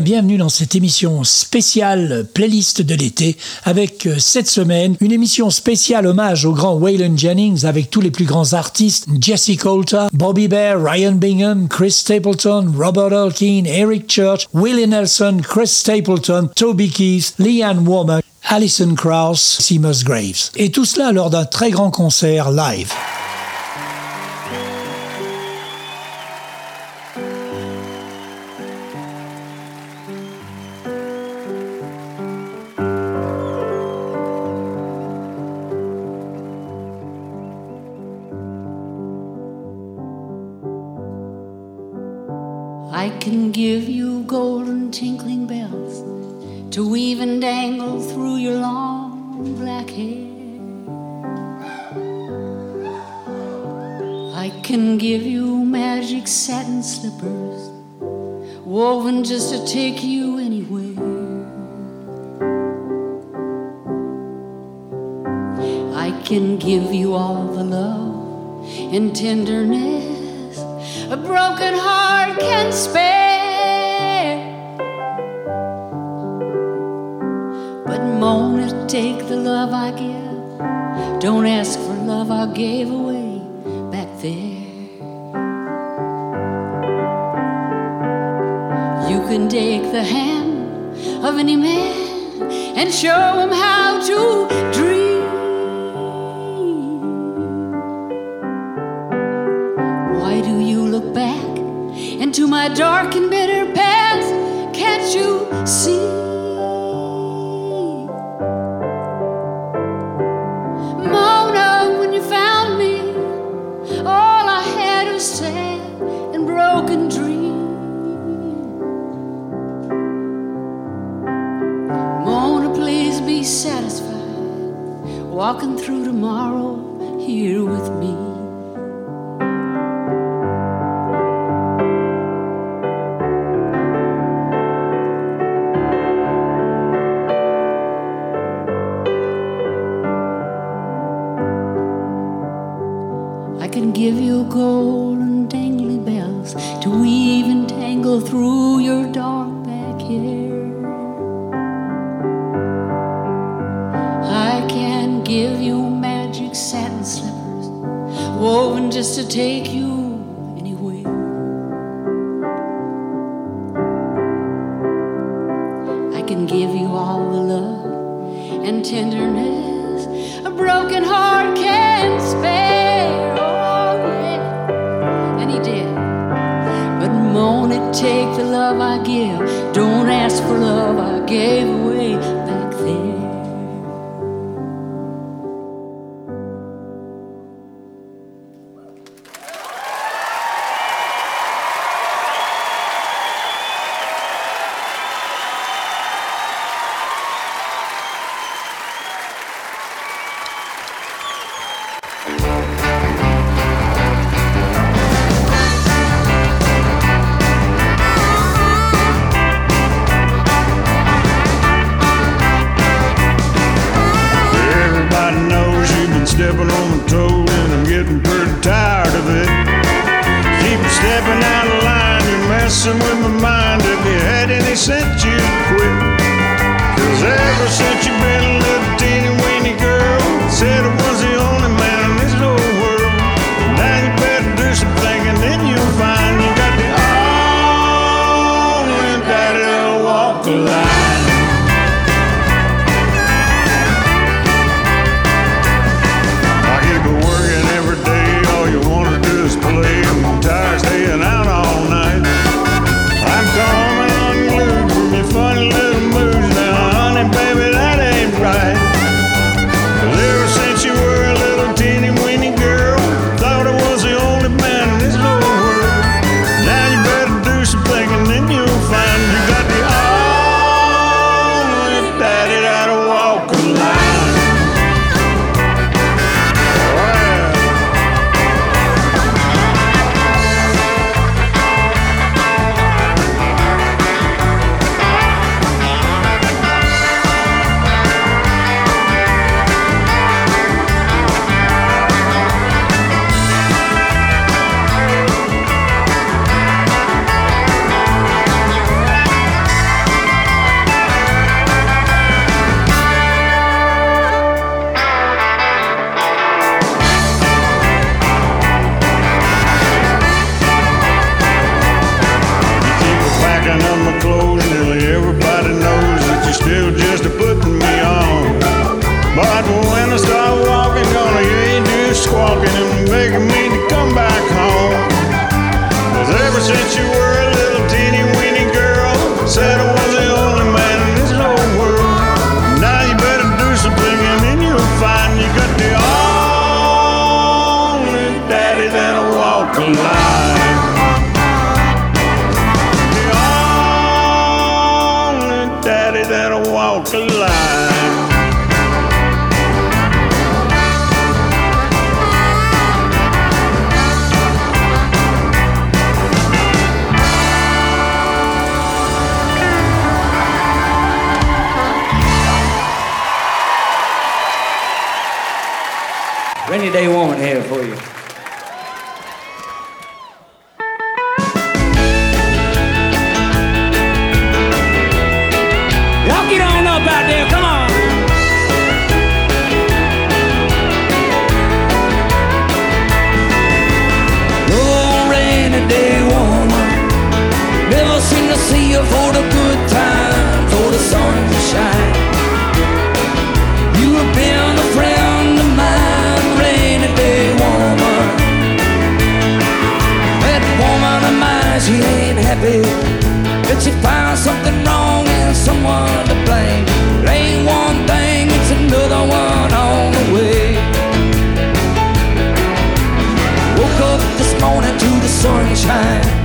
Bienvenue dans cette émission spéciale playlist de l'été avec euh, cette semaine une émission spéciale hommage au grand Waylon Jennings avec tous les plus grands artistes Jesse Coulter, Bobby Bear, Ryan Bingham, Chris Stapleton, Robert Alkeen, Eric Church, Willie Nelson, Chris Stapleton, Toby Keith, Leanne Womack, Alison Krauss, Seamus Graves. Et tout cela lors d'un très grand concert live. Just to take you anywhere. I can give you all the love and tenderness a broken heart can spare. But Mona, take the love I give. Don't ask for love I gave away back there. Can take the hand of any man and show him how to dream. Why do you look back into my dark and bitter past? Can't you see? 山。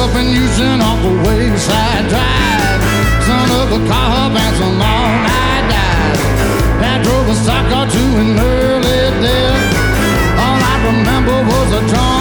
up and using off the wayside drive. Son of a cop and some all-night dive. That drove a stock car to an early death. All I remember was a drum.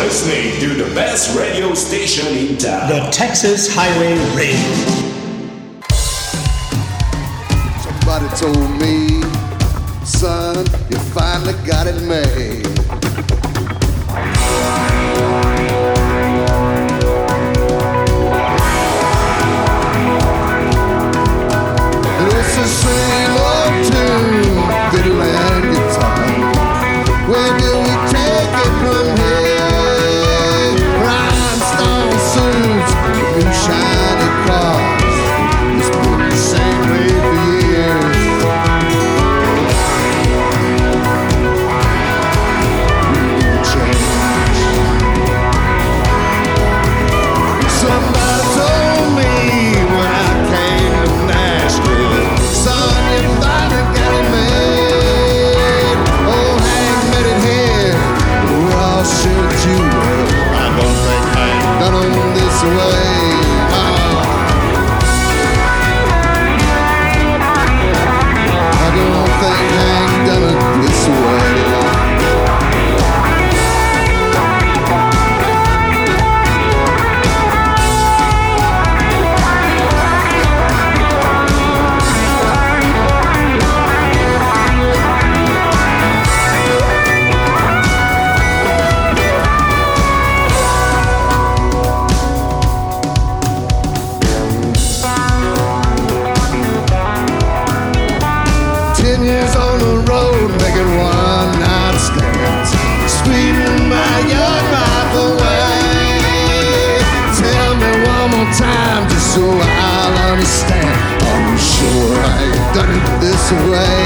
listening to the best radio station in town. The Texas Highway Radio. Somebody told me, son, you finally got it made. I've done it this way.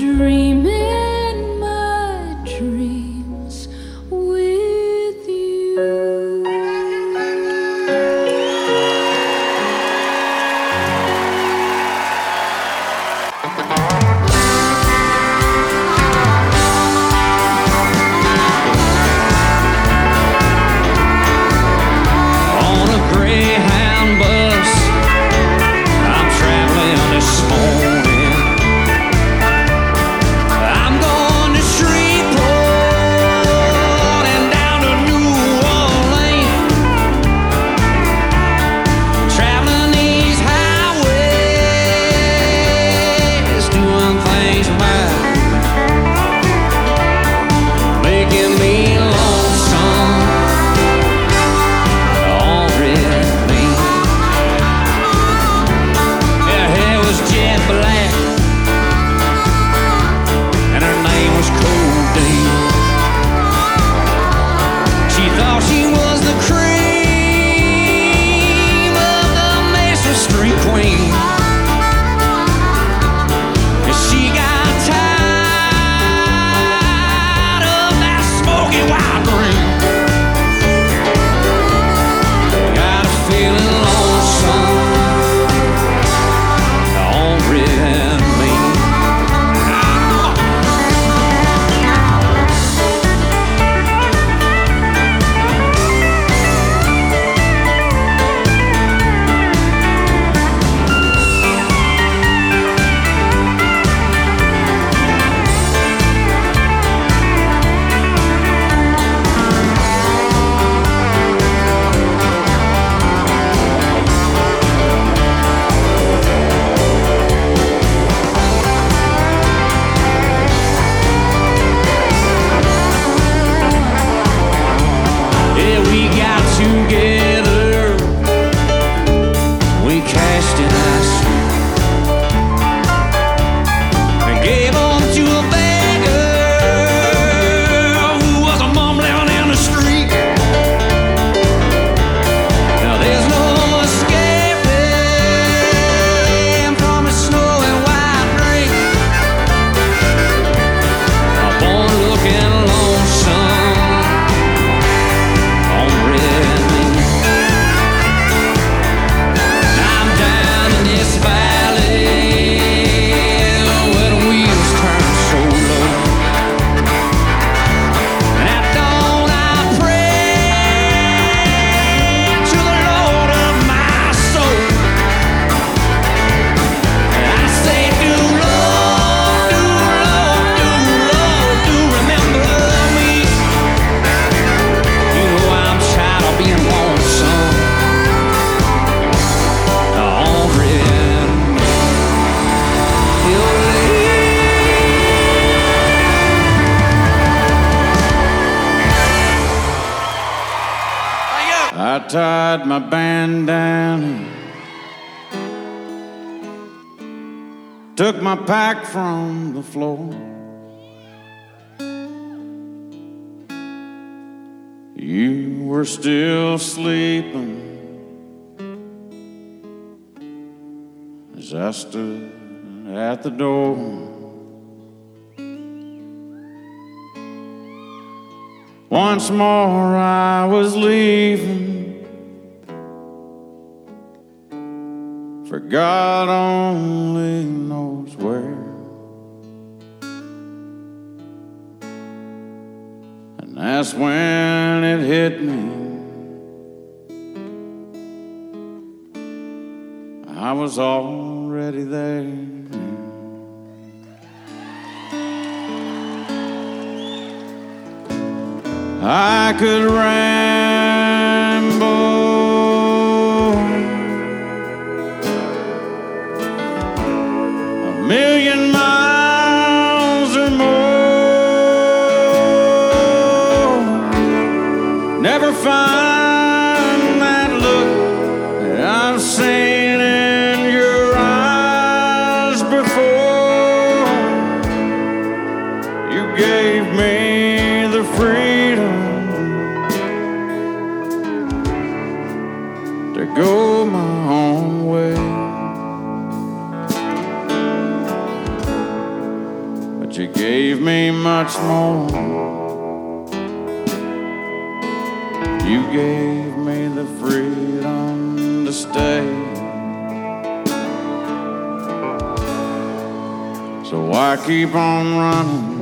dreaming. at the door. Once more I was leaving, for God only knows where. And that's when it hit me. I was already there. I could run. much more. You gave me the freedom to stay. So I keep on running.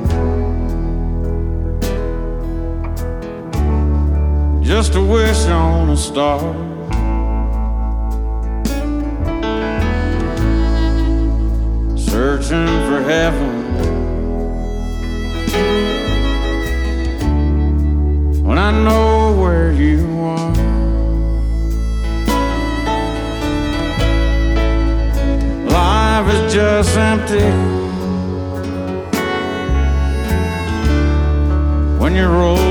Just to wish on a star. searching for heaven. I know where you are. Life is just empty when you're old.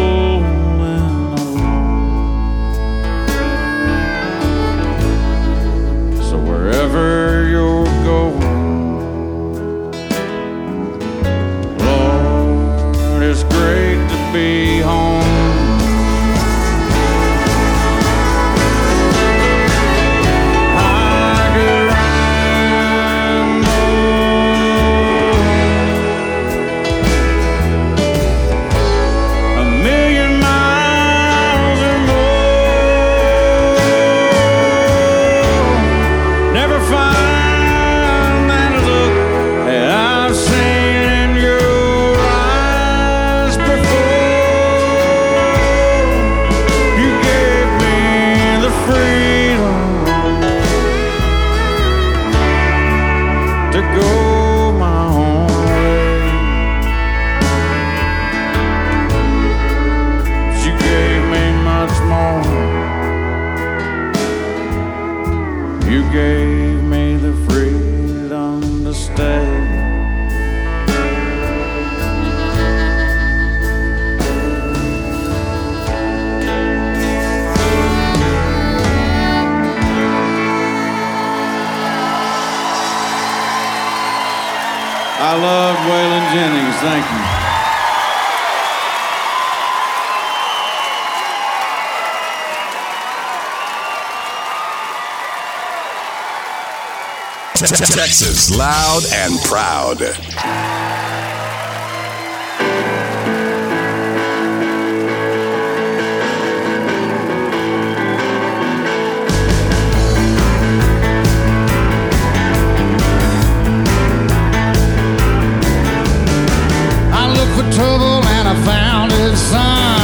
Texas loud and proud. I look for trouble and I found it. Some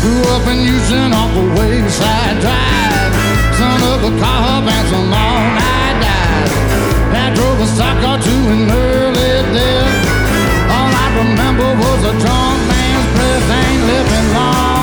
Grew up in Houston off the wayside drive. Son of a cop and some all-night dive. I drove a stock car to an early death. All I remember was a drunk man's breath ain't living long.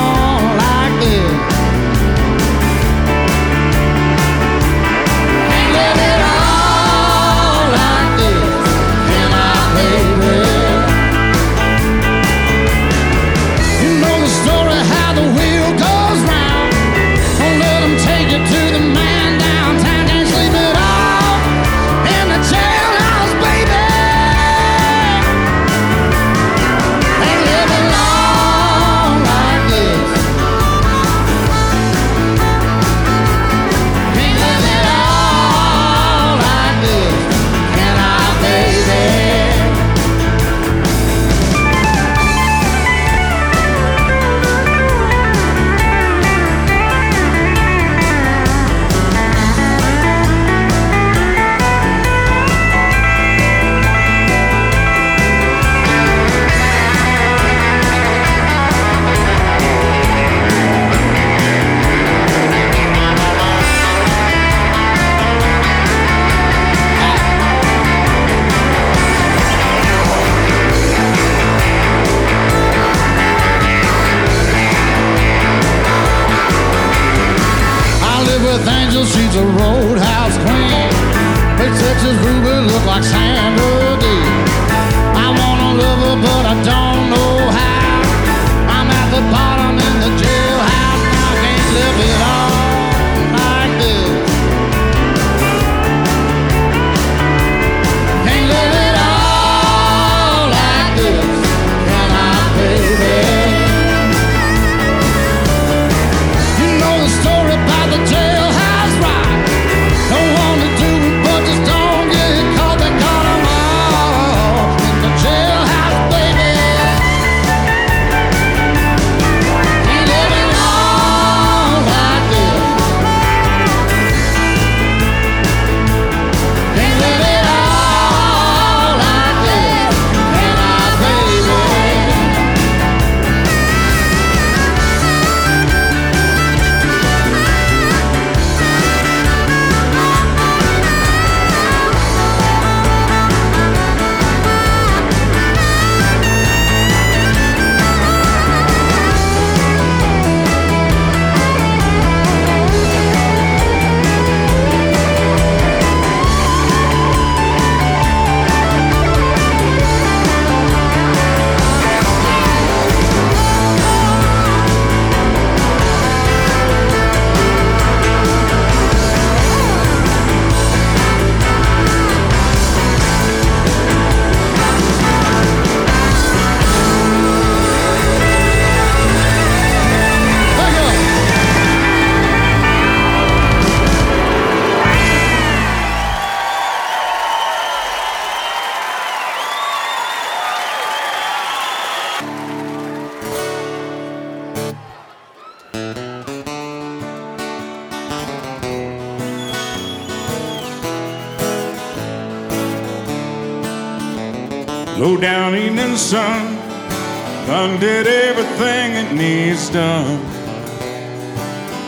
Did everything it needs done.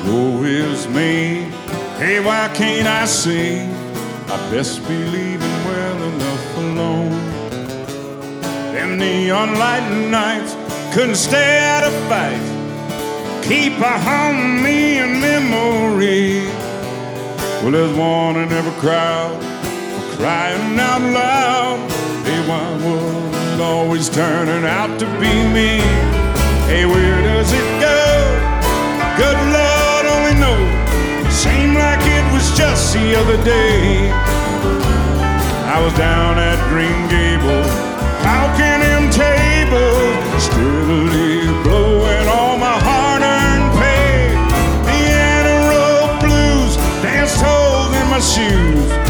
Woe is me. Hey, why can't I see? I best be leaving well enough alone. Them neon light nights couldn't stay out of fight. Keep a hum me in memory. Well, there's one in every crowd crying out loud. Hey, why was always turning out to be me? Hey, where does it go? Good Lord only knows. Seemed like it was just the other day. I was down at Green Gables, hawking them tables, steadily blowing all my hard-earned pay. The Antelope blues danced holes in my shoes.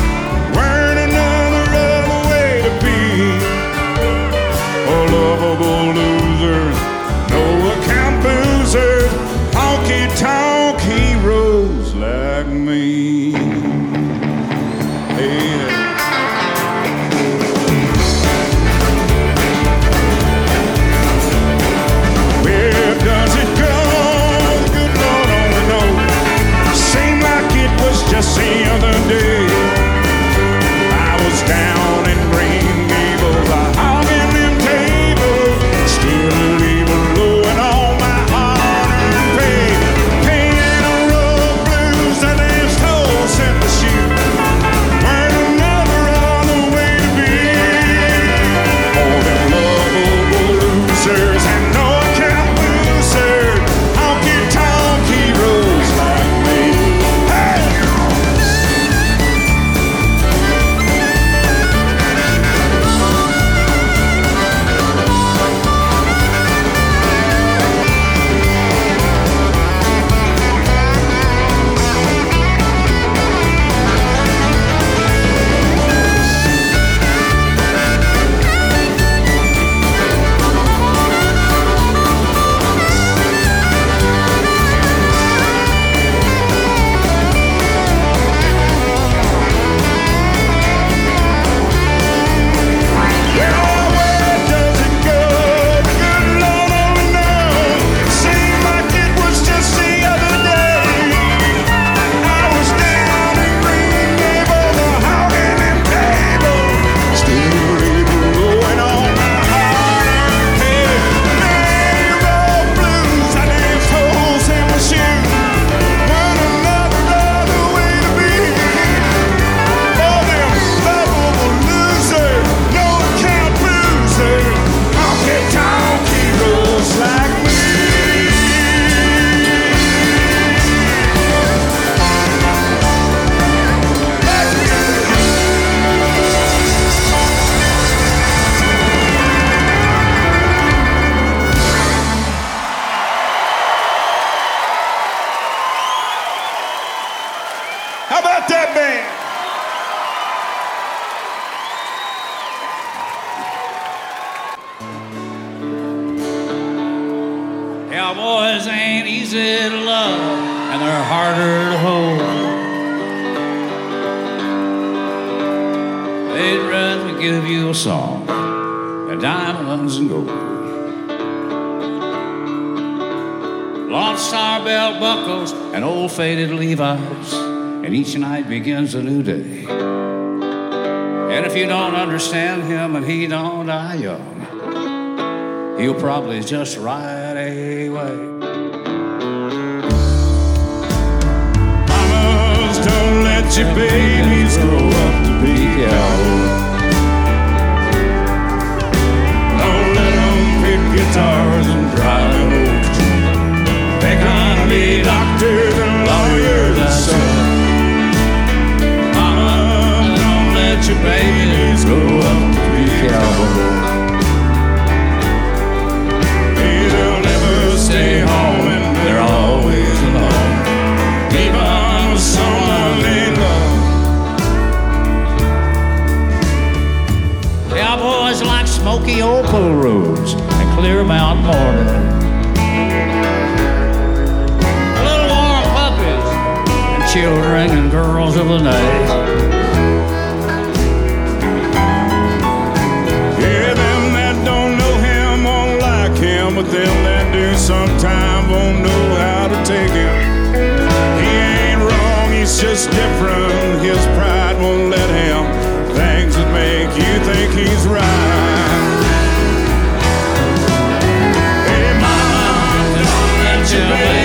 Lost our belt buckles and old faded Levi's, and each night begins a new day. And if you don't understand him and he don't die young, he'll probably just ride away. Mamas, don't let your babies grow up to be pick guitars and drive trucks. Be doctors and lawyers and sons. Mama, don't let your babies grow up to be cowboys. They'll never stay home and they're always alone. With someone they love. Like smoky opal roads and clear mountain morning. children and girls of the night. Yeah, them that don't know him won't like him, but them that do sometime won't know how to take him. He ain't wrong, he's just different. His pride won't let him. Things that make you think he's right. Hey, mama, don't let you be.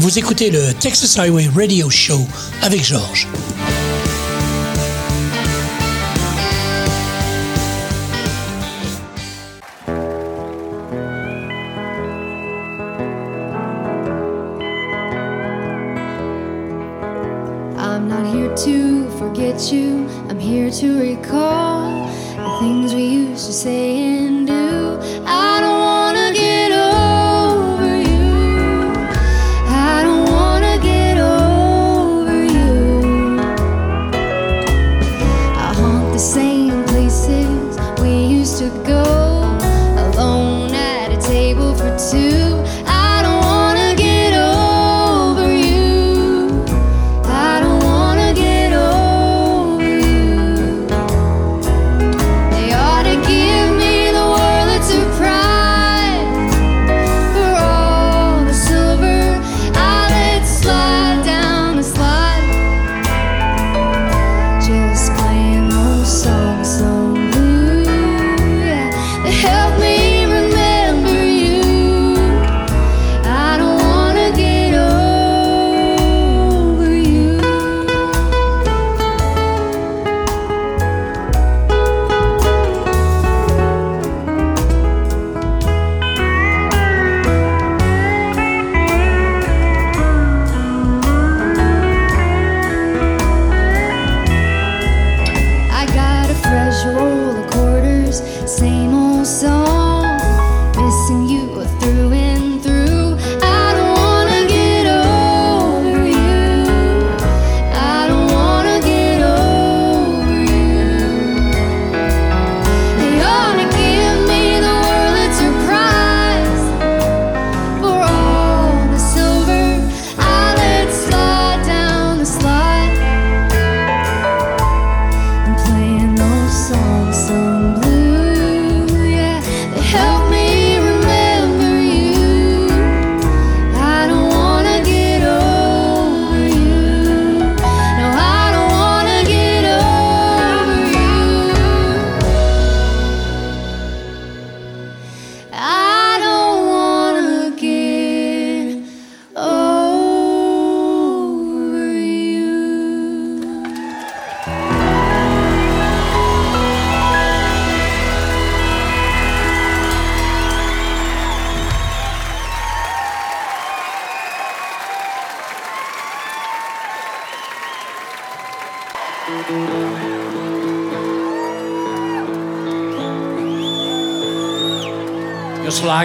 Vous écoutez le Texas Highway Radio Show avec Georges.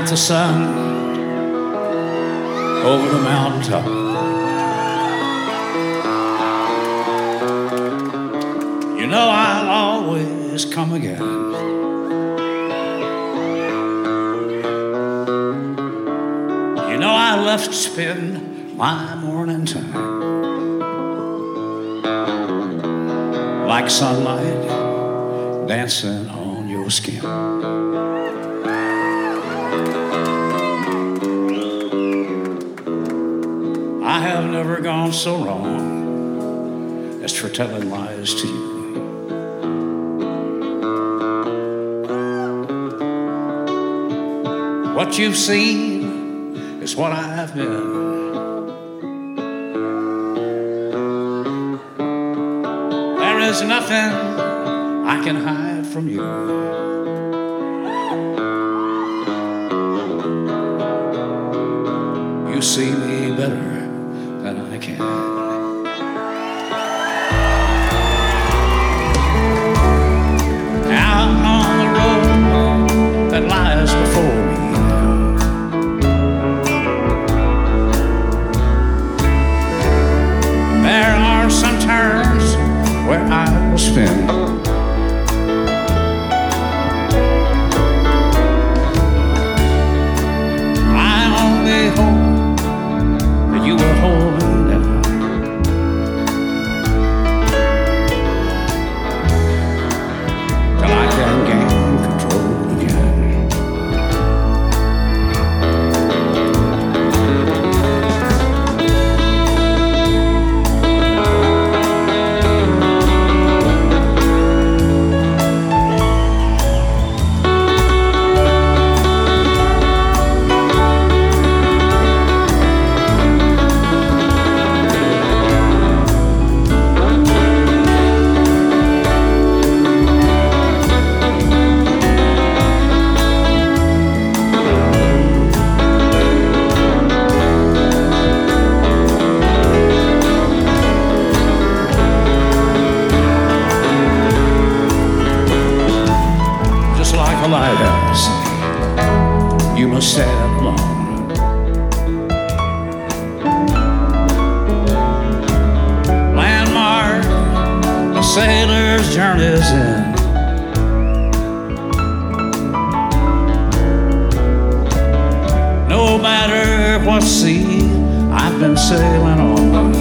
Like the sun telling lies to you. What you've seen is what I've been. There is nothing I can hide from you. You see me better than I can. Lies before me. There are some turns where I will spin. Alone. Landmark, the sailor's journey's end. No matter what sea I've been sailing on.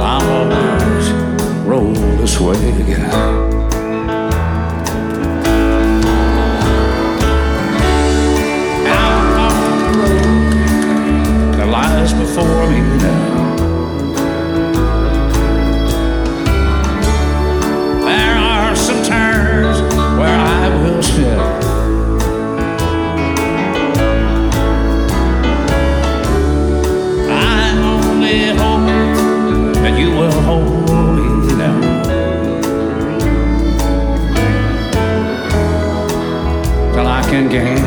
I'm always roll this way again. Before me now. There are some turns where I will spin. I only hope that you will hold me down. Till I can gain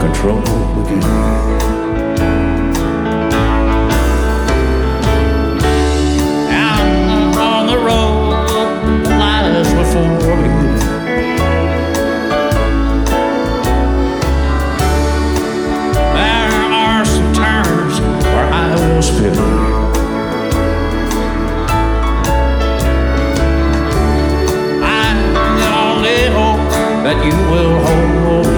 control again. You will hold